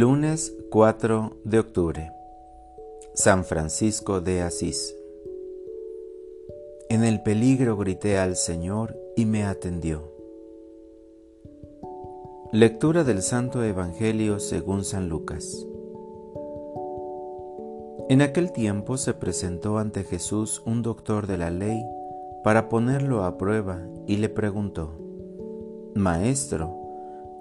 Lunes 4 de octubre. San Francisco de Asís. En el peligro grité al Señor y me atendió. Lectura del Santo Evangelio según San Lucas. En aquel tiempo se presentó ante Jesús un doctor de la ley para ponerlo a prueba y le preguntó, Maestro,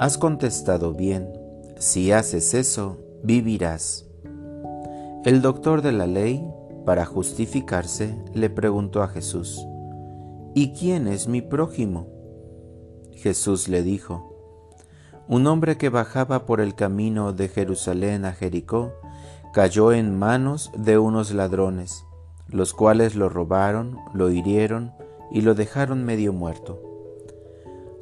Has contestado bien, si haces eso, vivirás. El doctor de la ley, para justificarse, le preguntó a Jesús, ¿Y quién es mi prójimo? Jesús le dijo, un hombre que bajaba por el camino de Jerusalén a Jericó cayó en manos de unos ladrones, los cuales lo robaron, lo hirieron y lo dejaron medio muerto.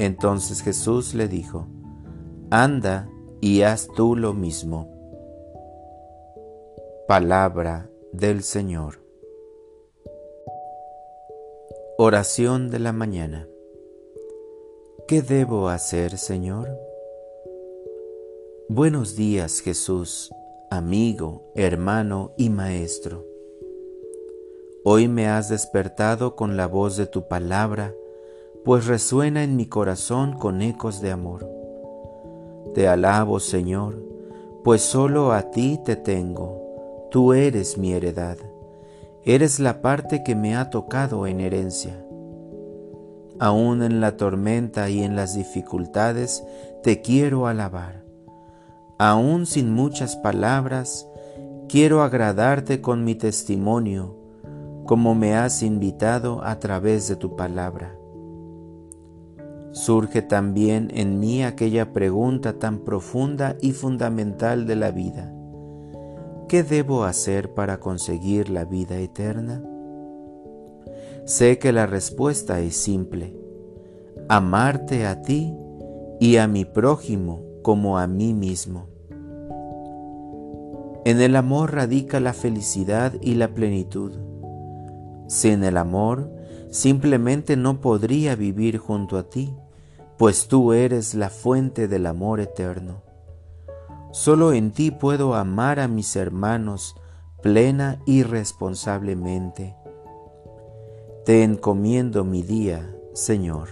Entonces Jesús le dijo, Anda y haz tú lo mismo. Palabra del Señor. Oración de la mañana. ¿Qué debo hacer, Señor? Buenos días, Jesús, amigo, hermano y maestro. Hoy me has despertado con la voz de tu palabra pues resuena en mi corazón con ecos de amor. Te alabo, Señor, pues solo a ti te tengo, tú eres mi heredad, eres la parte que me ha tocado en herencia. Aún en la tormenta y en las dificultades te quiero alabar. Aún sin muchas palabras, quiero agradarte con mi testimonio, como me has invitado a través de tu palabra surge también en mí aquella pregunta tan profunda y fundamental de la vida. ¿Qué debo hacer para conseguir la vida eterna? Sé que la respuesta es simple. Amarte a ti y a mi prójimo como a mí mismo. En el amor radica la felicidad y la plenitud. Sin el amor, simplemente no podría vivir junto a ti, pues tú eres la fuente del amor eterno. Solo en ti puedo amar a mis hermanos plena y responsablemente. Te encomiendo mi día, Señor.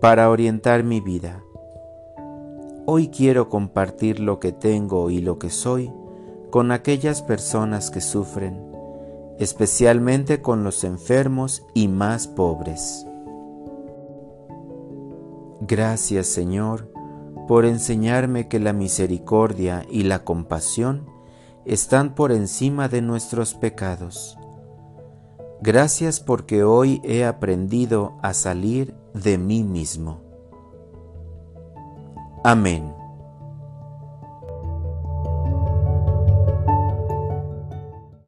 Para orientar mi vida, hoy quiero compartir lo que tengo y lo que soy con aquellas personas que sufren especialmente con los enfermos y más pobres. Gracias Señor por enseñarme que la misericordia y la compasión están por encima de nuestros pecados. Gracias porque hoy he aprendido a salir de mí mismo. Amén.